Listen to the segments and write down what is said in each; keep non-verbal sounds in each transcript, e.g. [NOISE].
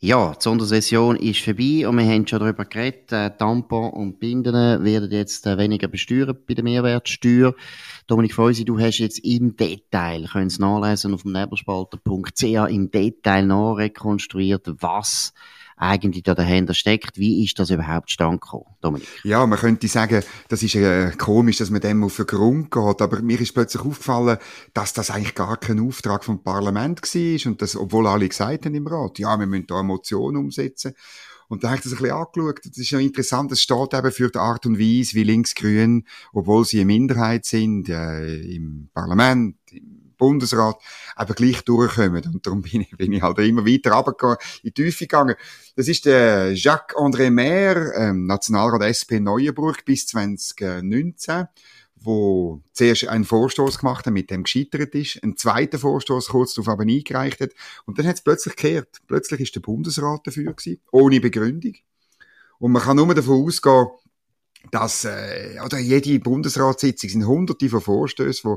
Ja, die Sondersession ist vorbei und wir haben schon darüber geredet. Äh, Tampon und Binden werden jetzt äh, weniger besteuert bei der Mehrwertsteuer. Dominik Feusi, du hast jetzt im Detail, können es nachlesen auf dem nebelspalter.ch, im Detail nachrekonstruiert, was eigentlich da dahinter steckt. Wie ist das überhaupt stand Dominik? Ja, man könnte sagen, das ist äh, komisch, dass man dem auf den Grund geht, aber mir ist plötzlich aufgefallen, dass das eigentlich gar kein Auftrag vom Parlament war und das, obwohl alle gesagt haben im Rat, ja, wir müssen da eine Motion umsetzen. Und da habe ich das ein bisschen angeschaut. Das ist ja interessant. Das steht eben für die Art und Weise, wie Linksgrün, obwohl sie eine Minderheit sind, äh, im Parlament, im Bundesrat eben gleich durchkommen. Und darum bin ich, bin ich halt immer weiter runtergegangen, in die Tiefe gegangen. Das ist der Jacques-André Maire, ähm, Nationalrat SP Neuenburg bis 2019 wo zuerst einen Vorstoß gemacht hat, mit dem gescheitert ist, einen zweiten Vorstoß kurz darauf aber eingereicht hat, und dann hat es plötzlich gekehrt. Plötzlich ist der Bundesrat dafür gewesen, ohne Begründung. Und man kann nur davon ausgehen, dass äh, oder jede Bundesratssitzung sind hunderte von Vorstößen,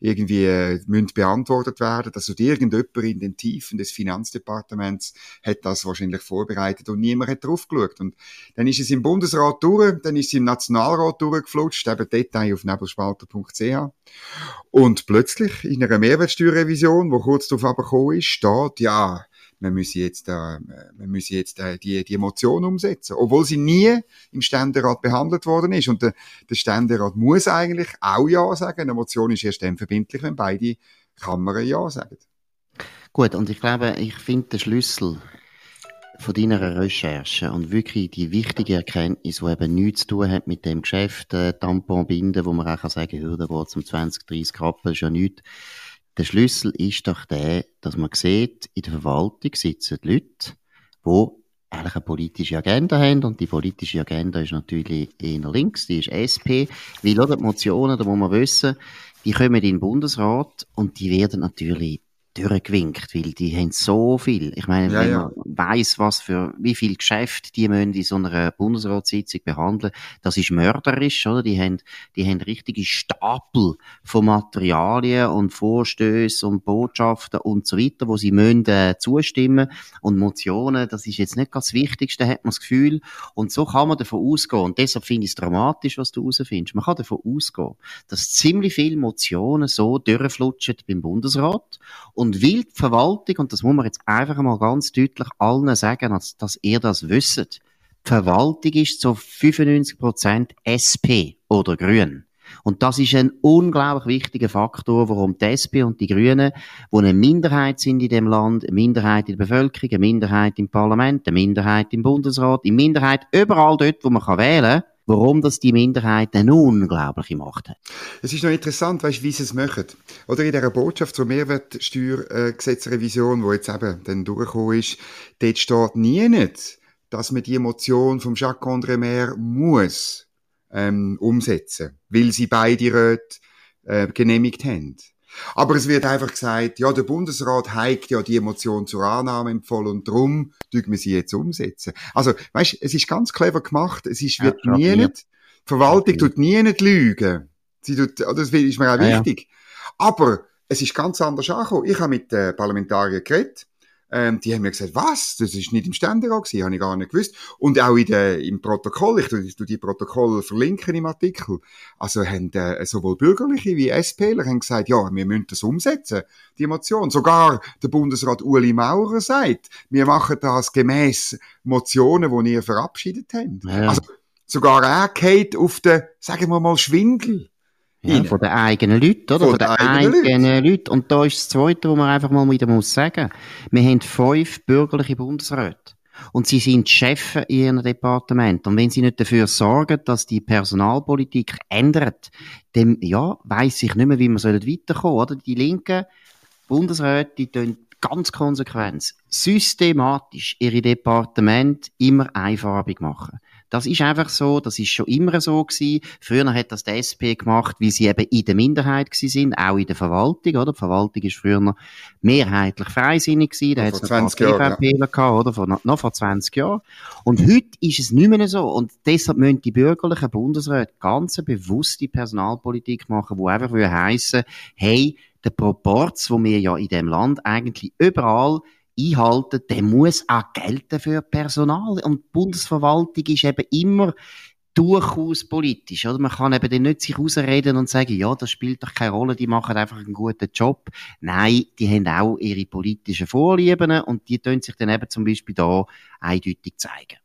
die irgendwie äh, müssen beantwortet werden. Also irgendjemand in den Tiefen des Finanzdepartements hat das wahrscheinlich vorbereitet und niemand hat drauf geschaut. Und dann ist es im Bundesrat durch, dann ist es im Nationalrat durchgeflutscht, eben Detail auf nebelspalter.ch. Und plötzlich in einer Mehrwertsteuerrevision, wo kurz darauf aber gekommen ist, steht, ja, man müsse jetzt, äh, man müsse jetzt äh, die, die Motion umsetzen. Obwohl sie nie im Ständerat behandelt worden ist. Und der, der Ständerat muss eigentlich auch Ja sagen. Eine Motion ist erst dann verbindlich, wenn beide Kammern Ja sagen. Gut, und ich glaube, ich finde den Schlüssel von deiner Recherche und wirklich die wichtige Erkenntnis, die eben nichts zu tun hat mit dem Geschäft, äh, Tampon wo man auch sagen kann, da geht es um 20, 30 Kappen, ist ja nichts der Schlüssel ist doch der, dass man sieht, in der Verwaltung sitzen Leute, die eigentlich eine politische Agenda haben. Und die politische Agenda ist natürlich eher links, die ist SP, weil oder die Motionen, da muss man wissen, die kommen in den Bundesrat und die werden natürlich durchgewinkt, weil die haben so viel. Ich meine, ja, wenn man weiss, was für, wie viel Geschäft die müssen in so einer Bundesratssitzung behandeln, das ist mörderisch, oder? Die haben, die haben richtige Stapel von Materialien und Vorstößen und Botschaften und so weiter, wo sie müssen, äh, zustimmen. Und Motionen, das ist jetzt nicht ganz das Wichtigste, hat man das Gefühl. Und so kann man davon ausgehen. Und deshalb finde ich es dramatisch, was du herausfindest. Man kann davon ausgehen, dass ziemlich viele Motionen so durchflutschen beim Bundesrat und will die Verwaltung, und das muss man jetzt einfach mal ganz deutlich allen sagen, dass, dass ihr das wisst, die Verwaltung ist zu 95% SP oder Grün. Und das ist ein unglaublich wichtiger Faktor, warum die SP und die Grünen, die eine Minderheit sind in dem Land, eine Minderheit in der Bevölkerung, eine Minderheit im Parlament, eine Minderheit im Bundesrat, eine Minderheit überall dort, wo man wählen kann, warum das die Minderheit eine unglaubliche Macht hat. Es ist noch interessant, weißt, wie sie es machen. Oder in dieser Botschaft zur Mehrwertsteuergesetzrevision, wo jetzt eben dann durchgekommen ist, dort steht nie nicht, dass man die Motion vom Jacques-André Maire muss ähm, umsetzen, weil sie beide Räte äh, genehmigt haben. Aber es wird einfach gesagt, ja, der Bundesrat heigt ja die Emotion zur Annahme empfohlen und darum dürfen wir sie jetzt umsetzen. Also, weißt, es ist ganz clever gemacht. Es ist, wird ja, nie nicht, die Verwaltung tut nie nicht lügen. Sie tut, das ist mir auch wichtig. Ja. Aber es ist ganz anders angekommen. Ich habe mit den Parlamentariern geredet ähm, die haben mir gesagt, was? Das ist nicht im Ständerat gewesen, habe ich gar nicht gewusst. Und auch in der, im Protokoll, ich tue die Protokolle verlinken im Artikel, also haben äh, sowohl Bürgerliche wie SPler haben gesagt, ja, wir müssen das umsetzen, die Motion. Sogar der Bundesrat Uli Maurer sagt, wir machen das gemäß Motionen, die ihr verabschiedet habt. Ja. Also, sogar er geht auf den, sagen wir mal, Schwindel. Ja, von den eigenen Leuten, oder? Von, von den eigenen, eigenen Leuten. Leuten. Und da ist das Zweite, was man einfach mal wieder muss sagen. Wir haben fünf bürgerliche Bundesräte. Und sie sind Chefs in ihrem Departement. Und wenn sie nicht dafür sorgen, dass die Personalpolitik ändert, dann, ja, weiss ich nicht mehr, wie wir weiterkommen, oder? Die linken Bundesräte, die tun ganz konsequent, systematisch ihre Departement immer einfarbig machen. Das ist einfach so, das ist schon immer so gewesen. Früher hat das die SP gemacht, weil sie eben in der Minderheit gewesen sind, auch in der Verwaltung, oder? Die Verwaltung ist früher mehrheitlich freisinnig gewesen, da hat es noch ein paar ja. gehabt, oder? Vor, noch vor 20 Jahren. Und heute ist es nicht mehr so. Und deshalb müssen die bürgerlichen Bundesräte ganz bewusste Personalpolitik machen, wo einfach heissen, hey, der Proporz, wo wir ja in dem Land eigentlich überall einhalten, der muss auch gelten für Personal. Und die Bundesverwaltung ist eben immer durchaus politisch, oder? Man kann eben dann nicht sich rausreden und sagen, ja, das spielt doch keine Rolle, die machen einfach einen guten Job. Nein, die haben auch ihre politischen Vorlieben und die tun sich dann eben zum Beispiel da eindeutig zeigen.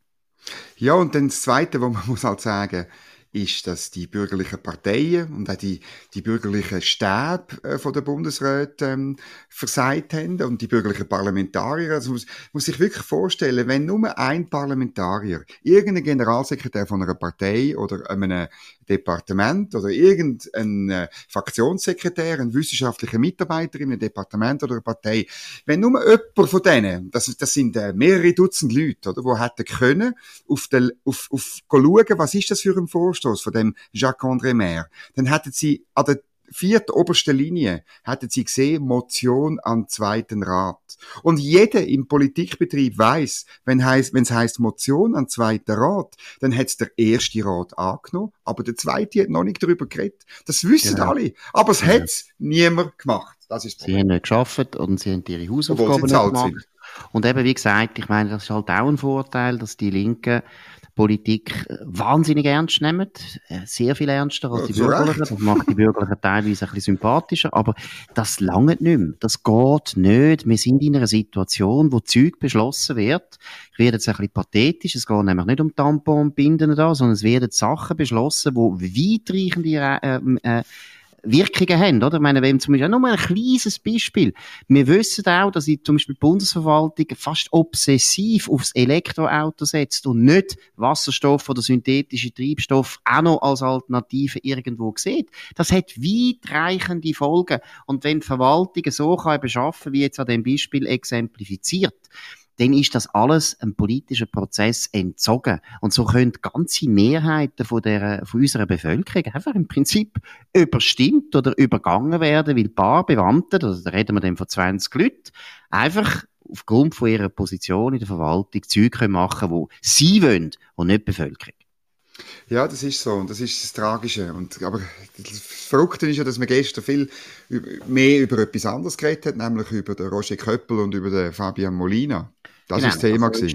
Ja, und dann das Zweite, wo man [LAUGHS] muss halt sagen, ist, dass die bürgerlichen Parteien und auch die, die bürgerlichen Stäbe äh, von der Bundesräte ähm, versagt haben und die bürgerlichen Parlamentarier. Also muss, muss sich wirklich vorstellen, wenn nur ein Parlamentarier, irgendein Generalsekretär von einer Partei oder einem Departement oder irgendein äh, Fraktionssekretär, ein wissenschaftlicher Mitarbeiter in einem Departement oder einer Partei, wenn nur jemand von denen, das, das sind äh, mehrere Dutzend Leute, oder, wo hätten können, auf, der, auf, auf schauen, was ist das für ein Vorstoß von dem Jacques-André Maire, dann hätten sie an der vierten obersten Linie hätten sie gesehen, Motion an zweiten Rat. Und jeder im Politikbetrieb weiß, wenn es heißt, Motion an zweiten Rat, dann hat der erste Rat angenommen, aber der zweite hat noch nicht darüber geredet. Das wissen genau. alle. Aber es ja. hat's niemand gemacht. Das ist das Sie haben nicht geschafft und sie haben ihre Hausaufgaben nicht gemacht. Sind. Und eben, wie gesagt, ich meine, das ist halt auch ein Vorteil, dass die Linken Politik äh, wahnsinnig ernst nehmen, äh, sehr viel ernster als die ja, Bürgerlichen. Das macht die Bürgerlichen teilweise ein bisschen sympathischer, aber das lange nicht mehr. Das geht nicht. Wir sind in einer Situation, wo Zeug beschlossen wird. Ich werde jetzt ein bisschen pathetisch. Es geht nämlich nicht um Tampon und Binden da, sondern es werden Sachen beschlossen, wo weitreichende äh, äh, Wirkungen haben, oder? Ich meine, wenn zum Beispiel, nur mal ein kleines Beispiel. Wir wissen auch, dass die, zum Beispiel die Bundesverwaltung fast obsessiv aufs Elektroauto setzt und nicht Wasserstoff oder synthetische Treibstoff auch noch als Alternative irgendwo sieht. Das hat weitreichende Folgen. Und wenn die Verwaltung so kann beschaffen, wie jetzt an dem Beispiel exemplifiziert, dann ist das alles einem politischen Prozess entzogen. Und so können ganze Mehrheiten von, der, von unserer Bevölkerung einfach im Prinzip überstimmt oder übergangen werden, weil paar Bewandte, also da reden wir dann von 20 Leuten, einfach aufgrund von ihrer Position in der Verwaltung Zeug machen können, die sie wollen und nicht die Bevölkerung. Ja, das ist so und das ist das Tragische. Und, aber das Verrückte ist ja, dass man gestern viel mehr über etwas anderes geredet hat, nämlich über den Roger Köppel und über den Fabian Molina. Das genau, ist das Thema. Also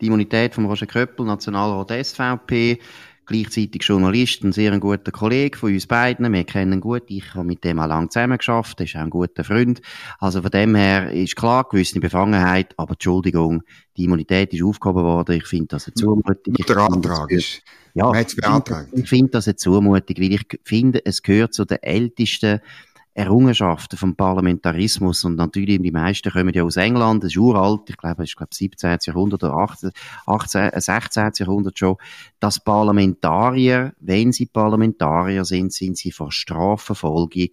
die Immunität von Roger Köppel, Nationalrat SVP, gleichzeitig Journalist, ein sehr guter Kollege von uns beiden. Wir kennen ihn gut. Ich habe mit dem auch lange zusammen geschafft. Er ist auch ein guter Freund. Also von dem her ist klar, gewisse Befangenheit, aber Entschuldigung, die Immunität ist aufgehoben worden. Ich finde das eine Zumutung. Der Antrag ist. Ja, ich finde das eine Zumutung, weil ich finde, es gehört zu den ältesten Errungenschaften vom Parlamentarismus und natürlich die meisten kommen ja aus England, das ist uralt, ich glaube, es ist glaube 17. Jahrhundert oder 18, 18, 16. Jahrhundert schon, dass Parlamentarier, wenn sie Parlamentarier sind, sind sie vor Strafverfolgung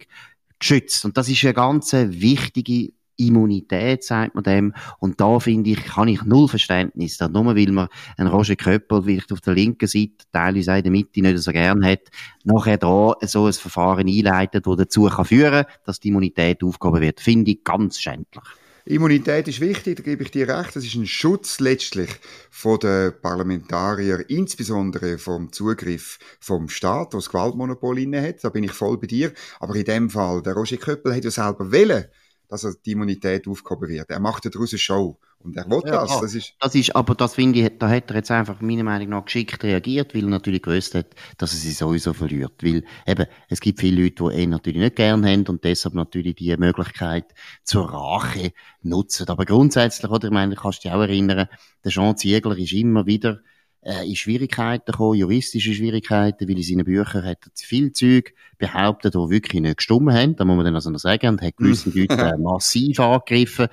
geschützt. Und das ist eine ganz wichtige Immunität, sagt man dem. Und da finde ich, habe ich null Verständnis. Da nur weil man einen Roger Köppel vielleicht auf der linken Seite, teilweise auch in der Mitte nicht so gern hat, nachher da so ein Verfahren einleitet, das dazu kann führen dass die Immunität aufgehoben wird. Finde ich ganz schändlich. Immunität ist wichtig, da gebe ich dir recht. Das ist ein Schutz letztlich von den Parlamentarier, insbesondere vom Zugriff vom Staat, der das Gewaltmonopol inne hat. Da bin ich voll bei dir. Aber in dem Fall, der Roger Köppel hat ja selber wählen dass die Immunität aufgehoben wird. Er macht daraus eine Show. Und er will ja, das. Das ist, das ist, aber das finde ich, da hat er jetzt einfach meiner Meinung nach geschickt reagiert, weil er natürlich gewusst hat, dass er sie sowieso verliert. Weil eben, es gibt viele Leute, die ihn natürlich nicht gern haben und deshalb natürlich die Möglichkeit zur Rache nutzen. Aber grundsätzlich, oder, ich meine, kannst du dich auch erinnern, der Jean Ziegler ist immer wieder äh, in Schwierigkeiten gekommen, juristische Schwierigkeiten, weil in seinen Büchern hat er viel Zeug behauptet, die wirklich nicht gestummen haben. Da muss man dann also noch sagen, und hat gewisse [LAUGHS] Leute äh, massiv angegriffen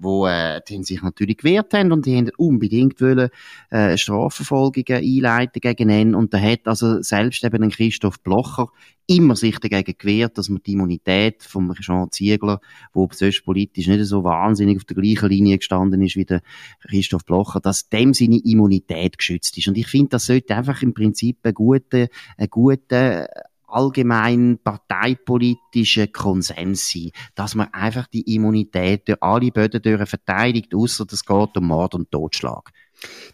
wo äh, die sich natürlich gewehrt haben und die haben unbedingt wollen, äh, Strafverfolgungen einleiten gegen ihn und da hat also selbst eben ein Christoph Blocher immer sich dagegen gewehrt, dass man die Immunität vom Jean Ziegler, wo sonst politisch nicht so wahnsinnig auf der gleichen Linie gestanden ist wie der Christoph Blocher, dass dem seine Immunität geschützt ist. Und ich finde, das sollte einfach im Prinzip ein guter, ein guter allgemein parteipolitischen Konsens sein, dass man einfach die Immunität durch alle Böden verteidigt, außer es geht um Mord und Totschlag.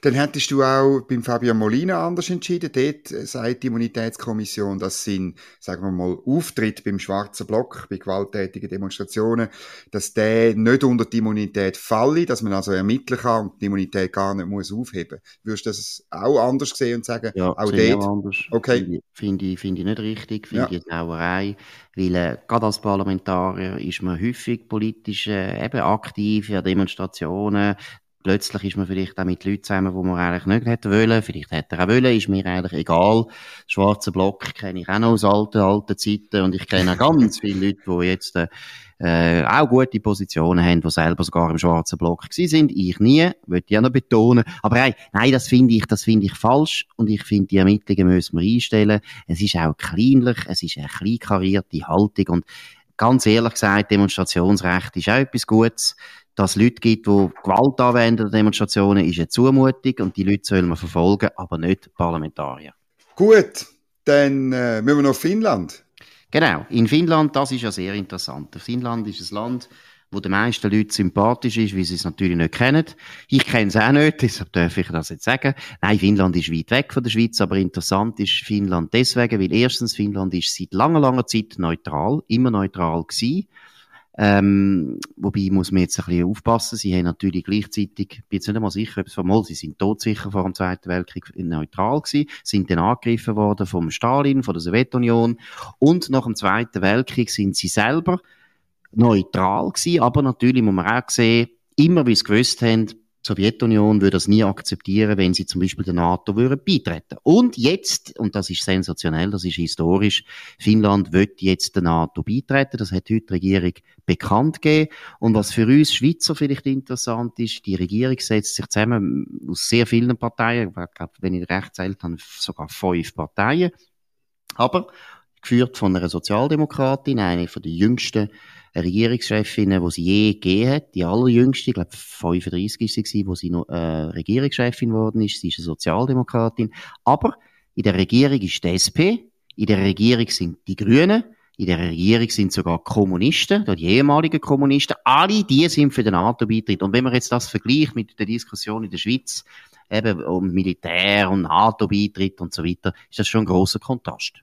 Dann hättest du auch beim Fabian Molina anders entschieden. Dort sagt die Immunitätskommission, dass sein, sagen wir mal, Auftritt beim schwarzen Block, bei gewalttätigen Demonstrationen, dass der nicht unter die Immunität falle, dass man also ermitteln kann und die Immunität gar nicht muss aufheben. Würdest du das auch anders sehen und sagen, ja, auch dort? anders. Okay. Finde ich, finde ich nicht richtig, finde ja. ich eine Sauerei. Weil, äh, gerade als Parlamentarier ist man häufig politisch äh, eben aktiv in Demonstrationen, Plötzlich ist man vielleicht auch mit Leuten zusammen, wo man eigentlich nicht hätte wollen. Vielleicht hätte er auch wollen, ist mir eigentlich egal. Schwarzer Block kenne ich auch noch aus alten, alten Zeiten und ich kenne auch ganz [LAUGHS] viele Leute, die jetzt äh, auch gute Positionen haben, die selber sogar im schwarzen Block gewesen sind. Ich nie, würde ich auch noch betonen. Aber hey, nein, das finde ich, das finde ich falsch und ich finde, die Ermittlungen müssen wir einstellen. Es ist auch kleinlich, es ist eine kleinkarierte Haltung und ganz ehrlich gesagt, Demonstrationsrecht ist auch etwas Gutes dass es Leute gibt, die Gewalt anwenden an Demonstrationen, ist eine Zumutung und die Leute sollen wir verfolgen, aber nicht Parlamentarier. Gut, dann äh, müssen wir noch Finnland. Genau, in Finnland, das ist ja sehr interessant. Finnland ist ein Land, wo den meisten Leuten sympathisch ist, weil sie es natürlich nicht kennen. Ich kenne es auch nicht, [LAUGHS] deshalb darf ich das jetzt sagen. Nein, Finnland ist weit weg von der Schweiz, aber interessant ist Finnland deswegen, weil erstens Finnland ist seit langer, langer Zeit neutral, immer neutral gewesen. Ähm, wobei muss man jetzt ein bisschen aufpassen. Sie haben natürlich gleichzeitig, ich bin jetzt nicht einmal sicher, ob es formal, sie sind todsicher vor dem Zweiten Weltkrieg neutral gewesen, sind dann angegriffen worden vom Stalin, von der Sowjetunion und nach dem Zweiten Weltkrieg sind sie selber neutral gewesen, aber natürlich muss man auch sehen, immer wie sie gewusst haben, die Sowjetunion würde das nie akzeptieren, wenn sie zum Beispiel der NATO würden beitreten. Und jetzt, und das ist sensationell, das ist historisch, Finnland wird jetzt der NATO beitreten. Das hat heute die Regierung bekannt gegeben. Und was für uns Schweizer vielleicht interessant ist, die Regierung setzt sich zusammen aus sehr vielen Parteien, ich glaube, wenn ich recht zählt habe, sogar fünf Parteien. Aber geführt von einer Sozialdemokratin, eine von den jüngsten Regierungschefinnen, die sie je gegeben hat. Die allerjüngste, ich glaube 35 ist sie gewesen, wo sie noch äh, Regierungschefin geworden ist. Sie ist eine Sozialdemokratin. Aber in der Regierung ist die SP, in der Regierung sind die Grünen, in der Regierung sind sogar Kommunisten, die ehemaligen Kommunisten. Alle die sind für den NATO-Beitritt. Und wenn man jetzt das vergleicht mit der Diskussion in der Schweiz, eben um Militär und NATO-Beitritt und so weiter, ist das schon ein großer Kontrast.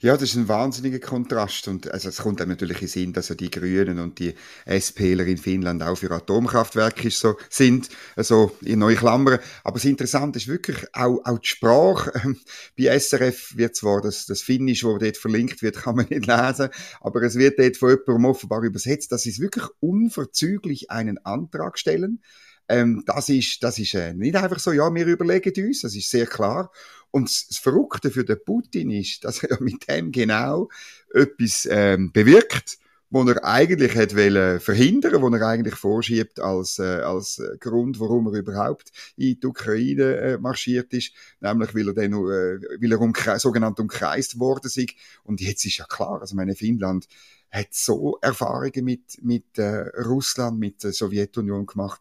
Ja, das ist ein wahnsinniger Kontrast und also es kommt einem natürlich in Sinn, dass ja die Grünen und die SPler in Finnland auch für Atomkraftwerke so sind, also in neue Klammern. Aber das Interessante ist wirklich auch, auch die Sprache. [LAUGHS] Bei SRF wird zwar das, das Finnisch, wo dort verlinkt wird, kann man nicht lesen, aber es wird dort von jemandem offenbar übersetzt, dass sie wirklich unverzüglich einen Antrag stellen. Ähm, das ist, das ist äh, nicht einfach so, ja, wir überlegen uns, das ist sehr klar. Und das Verrückte für den Putin ist, dass er mit dem genau etwas ähm, bewirkt, wo er eigentlich hat wollen verhindern, wo er eigentlich vorschiebt als äh, als äh, Grund, warum er überhaupt in die Ukraine äh, marschiert ist, nämlich weil er dann äh, weil er umkre sogenannt umkreist worden ist. Und jetzt ist ja klar, also meine Finnland hat so Erfahrungen mit mit äh, Russland, mit der Sowjetunion gemacht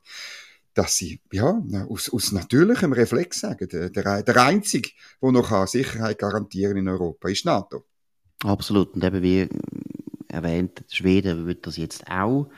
dass sie ja, aus, aus natürlichem Reflex sagen, der, der, Einzige, der noch Sicherheit garantieren in Europa, ist NATO. Absolut. Und eben wie erwähnt, Schweden wird das jetzt auch.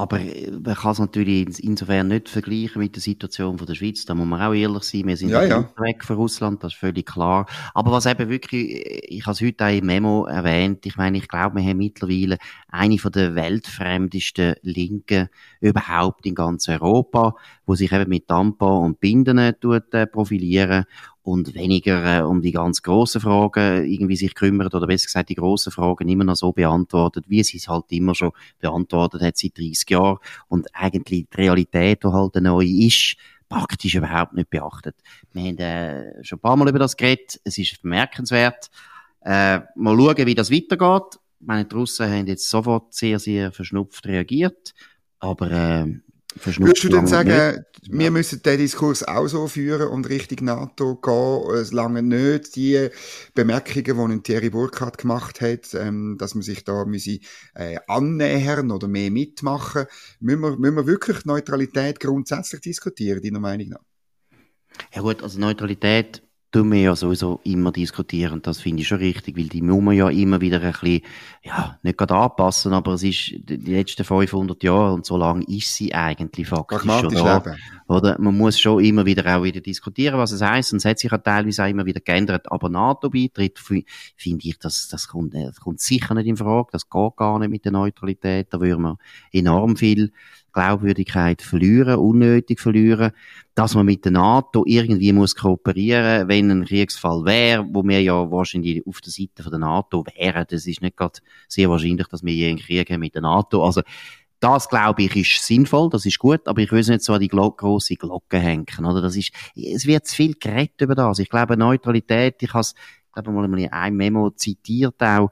Aber äh, man kann es natürlich insofern nicht vergleichen mit der Situation von der Schweiz. Da muss man auch ehrlich sein. Wir sind ja, ja. weg von Russland, das ist völlig klar. Aber was eben wirklich, äh, ich habe es heute auch im Memo erwähnt, ich meine, ich glaube, wir haben mittlerweile eine von der weltfremdesten Linken überhaupt in ganz Europa, wo sich eben mit Tampon und Binden äh, tut, profilieren und weniger äh, um die ganz grossen Fragen irgendwie sich kümmert oder besser gesagt die grossen Fragen immer noch so beantwortet, wie sie es halt immer schon beantwortet hat seit 30 Jahren und eigentlich die Realität, die halt neu ist, praktisch überhaupt nicht beachtet. Wir haben äh, schon ein paar Mal über das geredet, es ist bemerkenswert. Äh, mal schauen, wie das weitergeht. Ich meine, die Russen haben jetzt sofort sehr, sehr verschnupft reagiert, aber äh, Würdest du denn sagen, nicht? wir müssen den Diskurs auch so führen und Richtung NATO gehen, es lange nicht die Bemerkungen, die Thierry Burkhardt gemacht hat, ähm, dass man sich da müsse, äh, annähern oder mehr mitmachen, müssen wir, müssen wir wirklich Neutralität grundsätzlich diskutieren, deiner Meinung nach? Ja gut, also Neutralität tun wir ja sowieso immer diskutieren. Das finde ich schon richtig, weil die muss man ja immer wieder ein bisschen, ja, nicht gerade anpassen, aber es ist die letzten 500 Jahre und so lange ist sie eigentlich faktisch schon da. Oder? Man muss schon immer wieder auch wieder diskutieren, was es heißt. Und es hat sich ja teilweise auch immer wieder geändert. Aber NATO-Beitritt, finde ich, das, das, kommt, das kommt sicher nicht in Frage. Das geht gar nicht mit der Neutralität. Da würden wir enorm viel Glaubwürdigkeit verlieren, unnötig verlieren, dass man mit der NATO irgendwie muss kooperieren, wenn ein Kriegsfall wäre, wo wir ja wahrscheinlich auf der Seite von der NATO wären. Das ist nicht gerade sehr wahrscheinlich, dass wir je einen Krieg haben mit der NATO. Also das, glaube ich, ist sinnvoll, das ist gut, aber ich will es nicht so an die grosse Glocke hängen, oder? Das ist, es wird zu viel geredet über das. Ich glaube, Neutralität, ich habe ich glaube mal in einem Memo zitiert auch,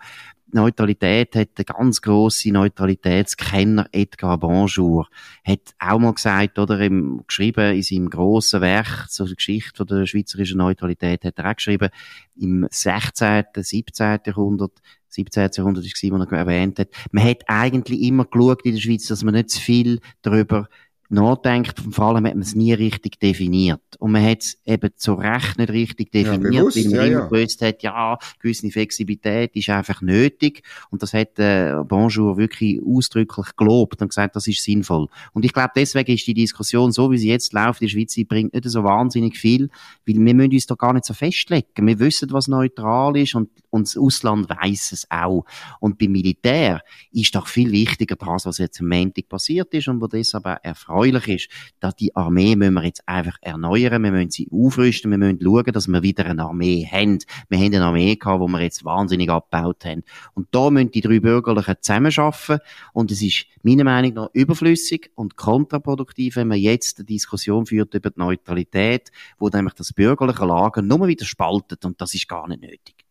Neutralität hat der ganz grosse Neutralitätskenner Edgar Bonjour hat auch mal gesagt oder im, geschrieben in seinem grossen Werk zur Geschichte der schweizerischen Neutralität hat er auch geschrieben im 16., 17. Jahrhundert 17. Jahrhundert ist es, wo er erwähnt hat. Man hat eigentlich immer geschaut in der Schweiz, dass man nicht zu viel darüber nachdenkt, vor allem hat man es nie richtig definiert. Und man hat es eben zu Recht nicht richtig definiert, ja, bewusst, weil man ja, immer ja. gewusst hat, ja, gewisse Flexibilität ist einfach nötig. Und das hat äh, Bonjour wirklich ausdrücklich gelobt und gesagt, das ist sinnvoll. Und ich glaube, deswegen ist die Diskussion, so wie sie jetzt läuft in der Schweiz, sie bringt nicht so wahnsinnig viel, weil wir müssen uns da gar nicht so festlegen. Wir wissen, was neutral ist und, und das Ausland weiß es auch. Und beim Militär ist doch viel wichtiger das, was jetzt am Montag passiert ist und wo deshalb auch erfragt erfreulich ist, dass die Armee müssen wir jetzt einfach erneuern, wir müssen sie aufrüsten, wir müssen schauen, dass wir wieder eine Armee haben. Wir haben eine Armee gehabt, wo wir jetzt wahnsinnig abgebaut haben. Und da müssen die drei Bürgerlichen zusammenarbeiten und es ist meiner Meinung nach überflüssig und kontraproduktiv, wenn man jetzt eine Diskussion führt über die Neutralität, wo nämlich das bürgerliche Lager nur wieder spaltet und das ist gar nicht nötig.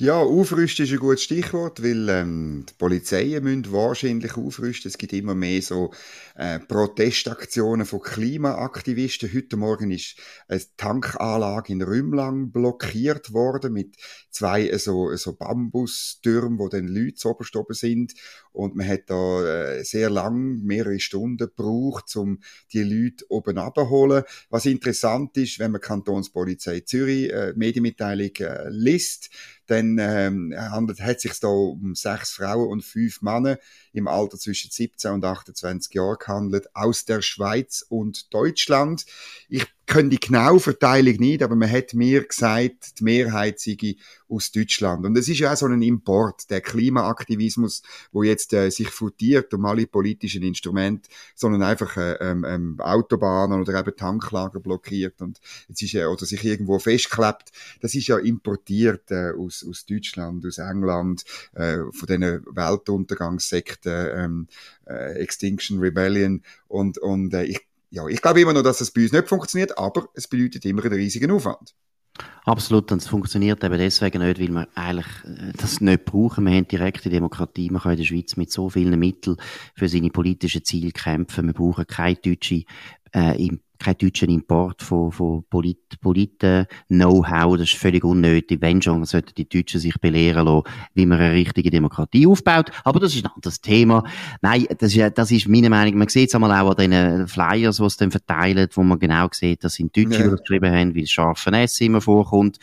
Ja, aufrüsten ist ein gutes Stichwort, weil ähm, die Polizeien müssen wahrscheinlich aufrüsten. Es gibt immer mehr so äh, Protestaktionen von Klimaaktivisten. Heute Morgen ist eine Tankanlage in Rümlang blockiert worden mit zwei äh, so, so Bambustürmen, wo dann Leute zu oben sind. Und man hat da äh, sehr lang, mehrere Stunden gebraucht, um die Leute oben abzuholen. Was interessant ist, wenn man Kantonspolizei Zürich äh, Medienmitteilung äh, liest, dann ähm, handelt, hat sich da um sechs Frauen und fünf Männer im Alter zwischen 17 und 28 Jahren gehandelt, aus der Schweiz und Deutschland. Ich kenne die genaue Verteilung nicht, aber man hat mir gesagt, die Mehrheit sei aus Deutschland. Und es ist ja auch so ein Import, der Klimaaktivismus, wo jetzt äh, sich futiert um alle politischen Instrumente, sondern einfach äh, ähm, ähm, Autobahnen oder eben Tanklager blockiert und jetzt ist, äh, oder sich irgendwo festklebt. Das ist ja importiert äh, aus, aus Deutschland, aus England, äh, von diesen Weltuntergangssekten, ähm, äh, Extinction Rebellion und, und äh, ich ja, ich glaube immer noch, dass das bei uns nicht funktioniert, aber es bedeutet immer einen riesigen Aufwand. Absolut, und es funktioniert eben deswegen nicht, weil wir eigentlich äh, das nicht brauchen. Wir haben direkte Demokratie, man kann in der Schweiz mit so vielen Mitteln für seine politischen Ziele kämpfen. Wir brauchen keine deutsche äh, kein deutschen Import von, von Polit, Polit-Know-how, das ist völlig unnötig. Wenn schon, sollten die Deutschen sich belehren lassen, wie man eine richtige Demokratie aufbaut. Aber das ist ein anderes Thema. Nein, das ist, das ist meine Meinung. Man sieht es einmal auch an den Flyers, die es dann verteilen, wo man genau sieht, dass sind Deutsche, ja. die das geschrieben haben, wie das scharfe S immer vorkommt.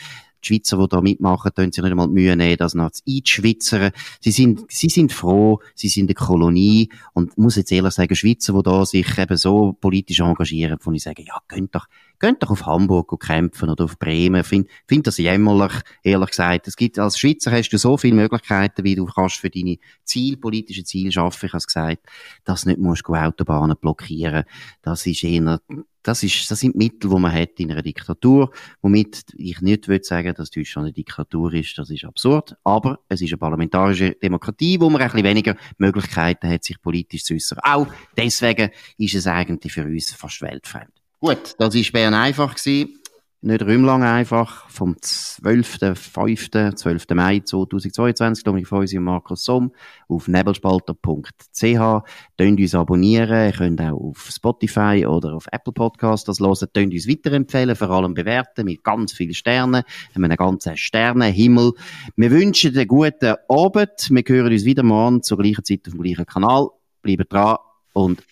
Schweizer, die da mitmachen, tun sich nicht einmal die Mühe nehmen, das noch einzuschwitzern. Sie sind, sie sind froh, sie sind eine Kolonie. Und muss jetzt ehrlich sagen, Schweizer, die da sich eben so politisch engagieren, wo ich sage, ja, könnt doch, könnt doch auf Hamburg kämpfen oder auf Bremen. Ich finde find das jämmerlich, ehrlich gesagt. Es gibt, als Schweizer hast du so viele Möglichkeiten, wie du kannst für deine Ziel, politische Ziele schaffen. Ich habe es gesagt, dass du nicht musst Autobahnen blockieren. Das ist eher das, ist, das sind Mittel, die man hat in einer Diktatur, womit ich nicht will sagen, dass Deutschland eine Diktatur ist. Das ist absurd. Aber es ist eine parlamentarische Demokratie, wo man ein bisschen weniger Möglichkeiten hat, sich politisch zu äußern. Auch deswegen ist es eigentlich für uns fast weltfremd. Gut, das war Bern einfach gewesen. nicht räumlang einfach, vom 12. 5. 12. Mai 2022, Dominik Feusi und Markus Somm, auf nebelspalter.ch. Tönt uns abonnieren, ihr könnt auch auf Spotify oder auf Apple Podcast das hören, tönt uns weiterempfehlen, vor allem bewerten mit ganz vielen Sternen, haben wir einen ganzen Sternenhimmel. Wir wünschen einen guten Abend, wir hören uns wieder morgen zur gleichen Zeit auf dem gleichen Kanal. Bleibt dran und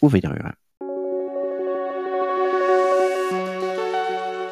auf Wiederhören.